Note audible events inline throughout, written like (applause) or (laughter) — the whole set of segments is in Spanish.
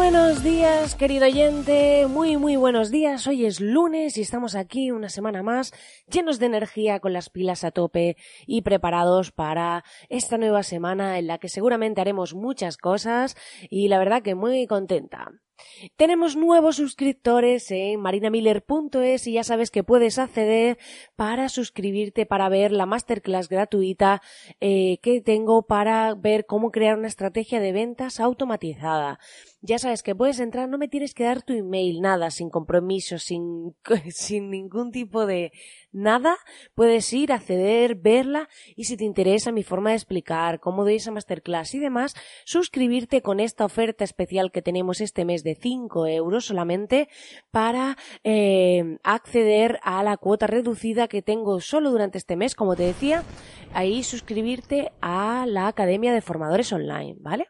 buenos días, querido oyente, muy muy buenos días. Hoy es lunes y estamos aquí una semana más, llenos de energía, con las pilas a tope y preparados para esta nueva semana en la que seguramente haremos muchas cosas y la verdad que muy contenta. Tenemos nuevos suscriptores en marinamiller.es y ya sabes que puedes acceder para suscribirte para ver la masterclass gratuita eh, que tengo para ver cómo crear una estrategia de ventas automatizada. Ya sabes que puedes entrar, no me tienes que dar tu email, nada, sin compromiso, sin, (laughs) sin ningún tipo de, nada, puedes ir, acceder, verla y si te interesa mi forma de explicar, cómo doy esa masterclass y demás, suscribirte con esta oferta especial que tenemos este mes de 5 euros solamente para eh, acceder a la cuota reducida que tengo solo durante este mes, como te decía, ahí suscribirte a la Academia de Formadores Online, ¿vale?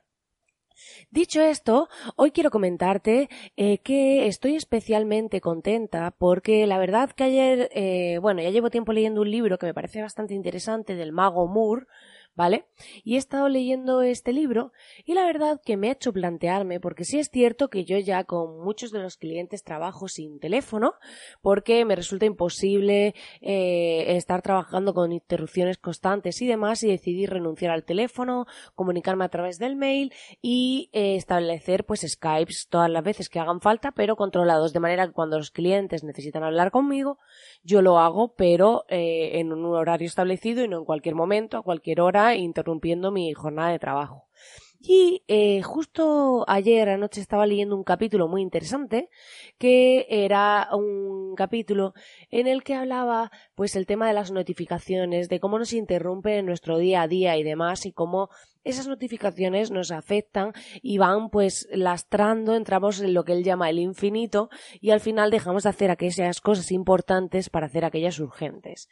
Dicho esto, hoy quiero comentarte eh, que estoy especialmente contenta porque la verdad que ayer, eh, bueno, ya llevo tiempo leyendo un libro que me parece bastante interesante del mago Moore, ¿vale? Y he estado leyendo este libro y la verdad que me ha hecho plantearme, porque sí es cierto que yo ya con muchos de los clientes trabajo sin teléfono, porque me resulta imposible eh, estar trabajando con interrupciones constantes y demás y decidí renunciar al teléfono, comunicarme a través del mail y eh, establecer pues Skypes todas las veces que hagan falta, pero controlados, de manera que cuando los clientes necesitan hablar conmigo, yo lo hago, pero eh, en un horario establecido y no en cualquier momento, a cualquier hora, interrumpiendo mi jornada de trabajo. Y eh, justo ayer anoche estaba leyendo un capítulo muy interesante, que era un capítulo en el que hablaba pues el tema de las notificaciones, de cómo nos interrumpe en nuestro día a día y demás, y cómo esas notificaciones nos afectan y van pues lastrando, entramos en lo que él llama el infinito, y al final dejamos de hacer aquellas cosas importantes para hacer aquellas urgentes.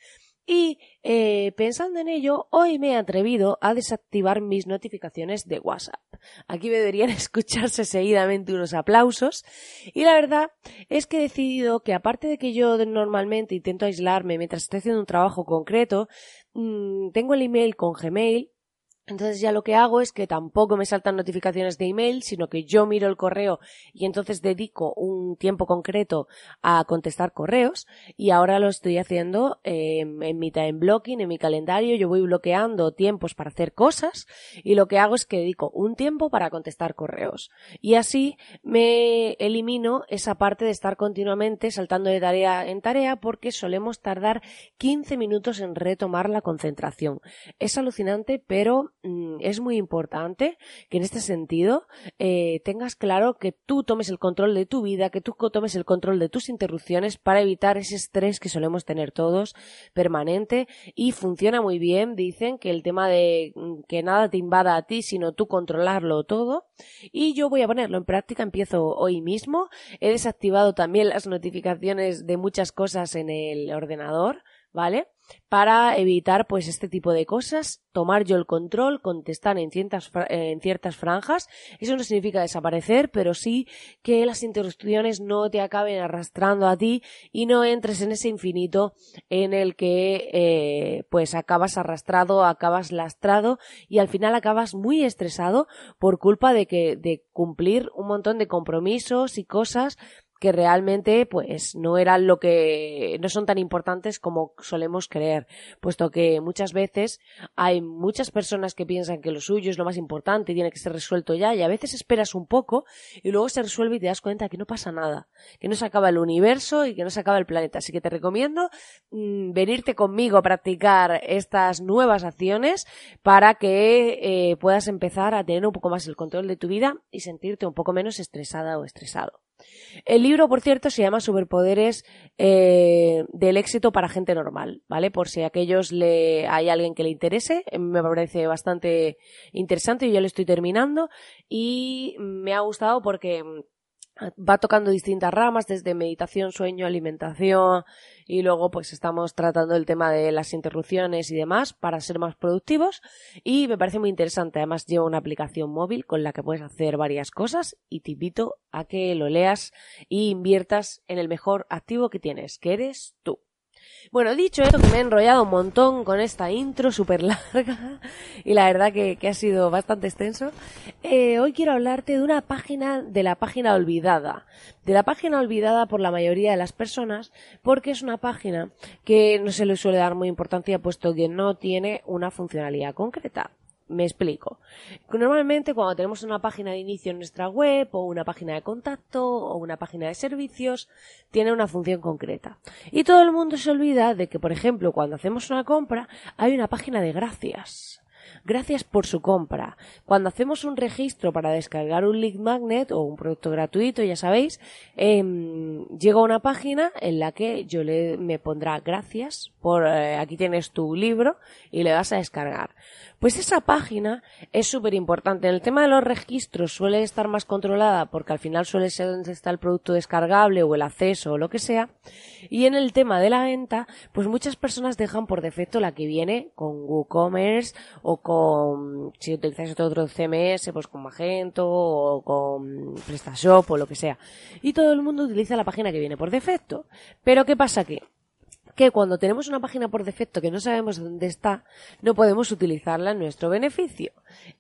Y eh, pensando en ello, hoy me he atrevido a desactivar mis notificaciones de WhatsApp. Aquí me deberían (laughs) escucharse seguidamente unos aplausos. Y la verdad es que he decidido que aparte de que yo normalmente intento aislarme mientras estoy haciendo un trabajo concreto, mmm, tengo el email con Gmail entonces ya lo que hago es que tampoco me saltan notificaciones de email, sino que yo miro el correo y entonces dedico un tiempo concreto a contestar correos y ahora lo estoy haciendo en mi time blocking, en mi calendario, yo voy bloqueando tiempos para hacer cosas y lo que hago es que dedico un tiempo para contestar correos y así me elimino esa parte de estar continuamente saltando de tarea en tarea porque solemos tardar 15 minutos en retomar la concentración. Es alucinante, pero es muy importante que en este sentido eh, tengas claro que tú tomes el control de tu vida, que tú tomes el control de tus interrupciones para evitar ese estrés que solemos tener todos permanente y funciona muy bien. Dicen que el tema de mm, que nada te invada a ti, sino tú controlarlo todo. Y yo voy a ponerlo en práctica, empiezo hoy mismo. He desactivado también las notificaciones de muchas cosas en el ordenador, ¿vale? para evitar pues este tipo de cosas, tomar yo el control, contestar en ciertas, en ciertas franjas. Eso no significa desaparecer, pero sí que las interrupciones no te acaben arrastrando a ti y no entres en ese infinito en el que eh, pues acabas arrastrado, acabas lastrado y al final acabas muy estresado por culpa de que de cumplir un montón de compromisos y cosas que realmente pues no eran lo que no son tan importantes como solemos creer, puesto que muchas veces hay muchas personas que piensan que lo suyo es lo más importante tiene que ser resuelto ya y a veces esperas un poco y luego se resuelve y te das cuenta que no pasa nada, que no se acaba el universo y que no se acaba el planeta. Así que te recomiendo mm, venirte conmigo a practicar estas nuevas acciones para que eh, puedas empezar a tener un poco más el control de tu vida y sentirte un poco menos estresada o estresado. El libro, por cierto, se llama Superpoderes eh, del éxito para gente normal, ¿vale? Por si a aquellos le hay alguien que le interese, me parece bastante interesante y yo lo estoy terminando y me ha gustado porque va tocando distintas ramas, desde meditación, sueño, alimentación, y luego pues estamos tratando el tema de las interrupciones y demás para ser más productivos y me parece muy interesante. Además lleva una aplicación móvil con la que puedes hacer varias cosas y te invito a que lo leas y inviertas en el mejor activo que tienes, que eres tú. Bueno, dicho esto, que me he enrollado un montón con esta intro súper larga (laughs) y la verdad que, ha sido bastante extenso, eh, hoy quiero hablarte de una página, de la página olvidada. De la página olvidada por la mayoría de las personas porque es una página que no se le suele dar muy importancia puesto que no tiene una funcionalidad concreta. Me explico. Normalmente cuando tenemos una página de inicio en nuestra web o una página de contacto o una página de servicios, tiene una función concreta. Y todo el mundo se olvida de que, por ejemplo, cuando hacemos una compra, hay una página de gracias. Gracias por su compra. Cuando hacemos un registro para descargar un lead magnet o un producto gratuito, ya sabéis, eh, llega una página en la que yo le me pondrá gracias por eh, aquí tienes tu libro y le vas a descargar. Pues esa página es súper importante. En el tema de los registros suele estar más controlada porque al final suele ser donde está el producto descargable o el acceso o lo que sea. Y en el tema de la venta, pues muchas personas dejan por defecto la que viene con WooCommerce o con, si utilizáis otro CMS, pues con Magento o con PrestaShop o lo que sea. Y todo el mundo utiliza la página que viene por defecto. Pero ¿qué pasa aquí? que cuando tenemos una página por defecto que no sabemos dónde está, no podemos utilizarla en nuestro beneficio.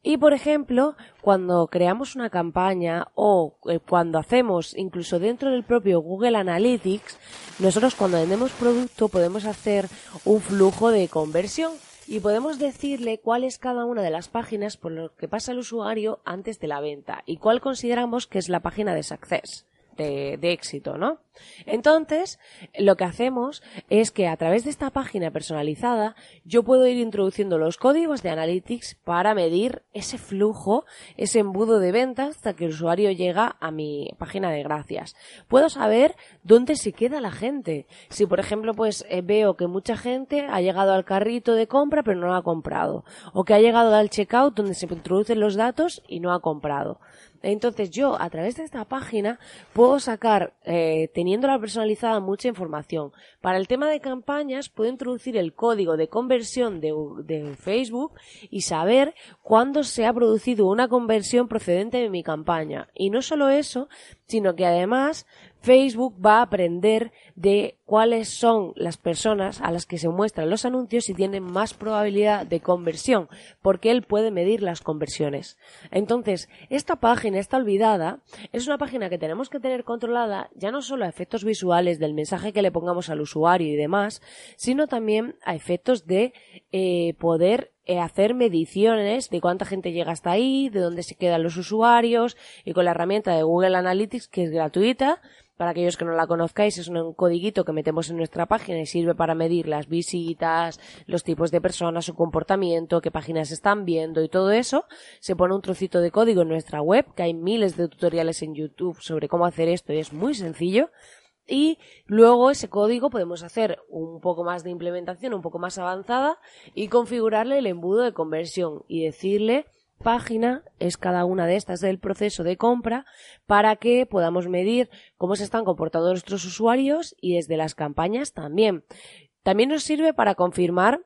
Y por ejemplo, cuando creamos una campaña o eh, cuando hacemos incluso dentro del propio Google Analytics, nosotros cuando vendemos producto podemos hacer un flujo de conversión y podemos decirle cuál es cada una de las páginas por lo que pasa el usuario antes de la venta y cuál consideramos que es la página de success de, éxito, ¿no? Entonces, lo que hacemos es que a través de esta página personalizada yo puedo ir introduciendo los códigos de Analytics para medir ese flujo, ese embudo de ventas hasta que el usuario llega a mi página de gracias. Puedo saber dónde se queda la gente. Si, por ejemplo, pues eh, veo que mucha gente ha llegado al carrito de compra pero no ha comprado, o que ha llegado al checkout donde se introducen los datos y no ha comprado. Entonces yo a través de esta página puedo sacar, eh, teniéndola personalizada, mucha información. Para el tema de campañas puedo introducir el código de conversión de, de Facebook y saber cuándo se ha producido una conversión procedente de mi campaña. Y no solo eso, sino que además Facebook va a aprender de cuáles son las personas a las que se muestran los anuncios y tienen más probabilidad de conversión, porque él puede medir las conversiones. Entonces, esta página está olvidada, es una página que tenemos que tener controlada ya no solo a efectos visuales del mensaje que le pongamos al usuario y demás, sino también a efectos de eh, poder hacer mediciones de cuánta gente llega hasta ahí, de dónde se quedan los usuarios y con la herramienta de Google Analytics que es gratuita para aquellos que no la conozcáis, es un codiguito que metemos en nuestra página y sirve para medir las visitas, los tipos de personas, su comportamiento, qué páginas están viendo y todo eso. Se pone un trocito de código en nuestra web, que hay miles de tutoriales en YouTube sobre cómo hacer esto y es muy sencillo. Y luego ese código podemos hacer un poco más de implementación, un poco más avanzada y configurarle el embudo de conversión y decirle página es cada una de estas del proceso de compra para que podamos medir cómo se están comportando nuestros usuarios y desde las campañas también. También nos sirve para confirmar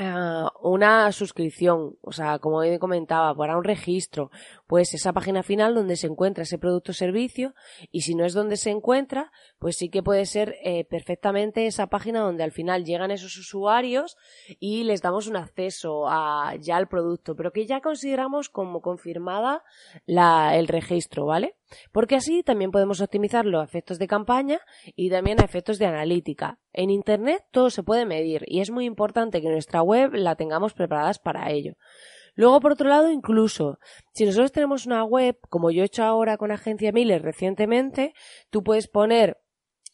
ah, una suscripción, o sea, como comentaba, para un registro, pues esa página final donde se encuentra ese producto o servicio y si no es donde se encuentra, pues sí que puede ser eh, perfectamente esa página donde al final llegan esos usuarios y les damos un acceso a, ya al producto, pero que ya consideramos como confirmada la, el registro, ¿vale? Porque así también podemos optimizar los efectos de campaña y también efectos de analítica. En Internet todo se puede medir y es muy importante que nuestra web la tengamos preparadas para ello. Luego, por otro lado, incluso, si nosotros tenemos una web, como yo he hecho ahora con Agencia Miller recientemente, tú puedes poner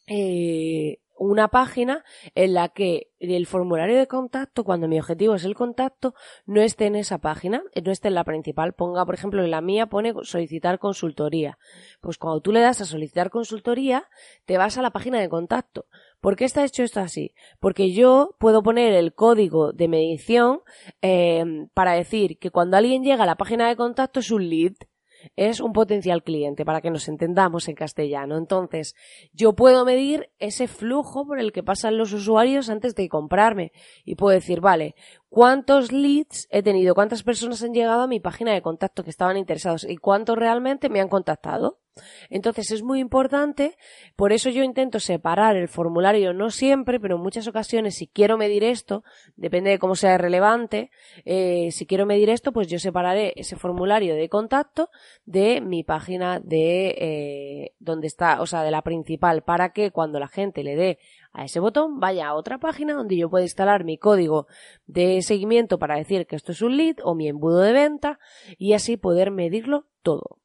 eh, una página en la que el formulario de contacto, cuando mi objetivo es el contacto, no esté en esa página, no esté en la principal. Ponga, por ejemplo, en la mía pone solicitar consultoría. Pues cuando tú le das a solicitar consultoría, te vas a la página de contacto. ¿Por qué está hecho esto así? Porque yo puedo poner el código de medición eh, para decir que cuando alguien llega a la página de contacto es un lead es un potencial cliente, para que nos entendamos en castellano. Entonces, yo puedo medir ese flujo por el que pasan los usuarios antes de comprarme y puedo decir, vale, ¿cuántos leads he tenido? ¿Cuántas personas han llegado a mi página de contacto que estaban interesados? ¿Y cuántos realmente me han contactado? Entonces es muy importante, por eso yo intento separar el formulario, no siempre, pero en muchas ocasiones, si quiero medir esto, depende de cómo sea relevante, eh, si quiero medir esto, pues yo separaré ese formulario de contacto de mi página de eh, donde está, o sea, de la principal, para que cuando la gente le dé a ese botón vaya a otra página donde yo pueda instalar mi código de seguimiento para decir que esto es un lead o mi embudo de venta y así poder medirlo todo.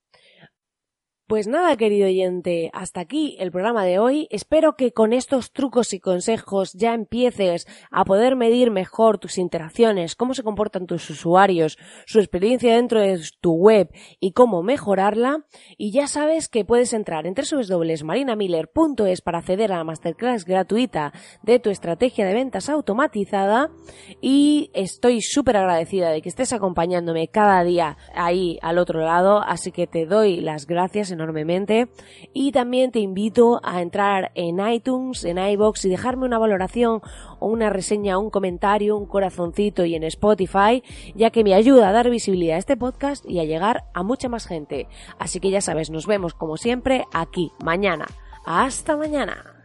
Pues nada, querido oyente, hasta aquí el programa de hoy. Espero que con estos trucos y consejos ya empieces a poder medir mejor tus interacciones, cómo se comportan tus usuarios, su experiencia dentro de tu web y cómo mejorarla. Y ya sabes que puedes entrar en www.marinamiller.es para acceder a la masterclass gratuita de tu estrategia de ventas automatizada. Y estoy súper agradecida de que estés acompañándome cada día ahí al otro lado, así que te doy las gracias enormemente. Y también te invito a entrar en iTunes, en iBox y dejarme una valoración o una reseña, un comentario, un corazoncito y en Spotify, ya que me ayuda a dar visibilidad a este podcast y a llegar a mucha más gente. Así que ya sabes, nos vemos como siempre aquí mañana. Hasta mañana.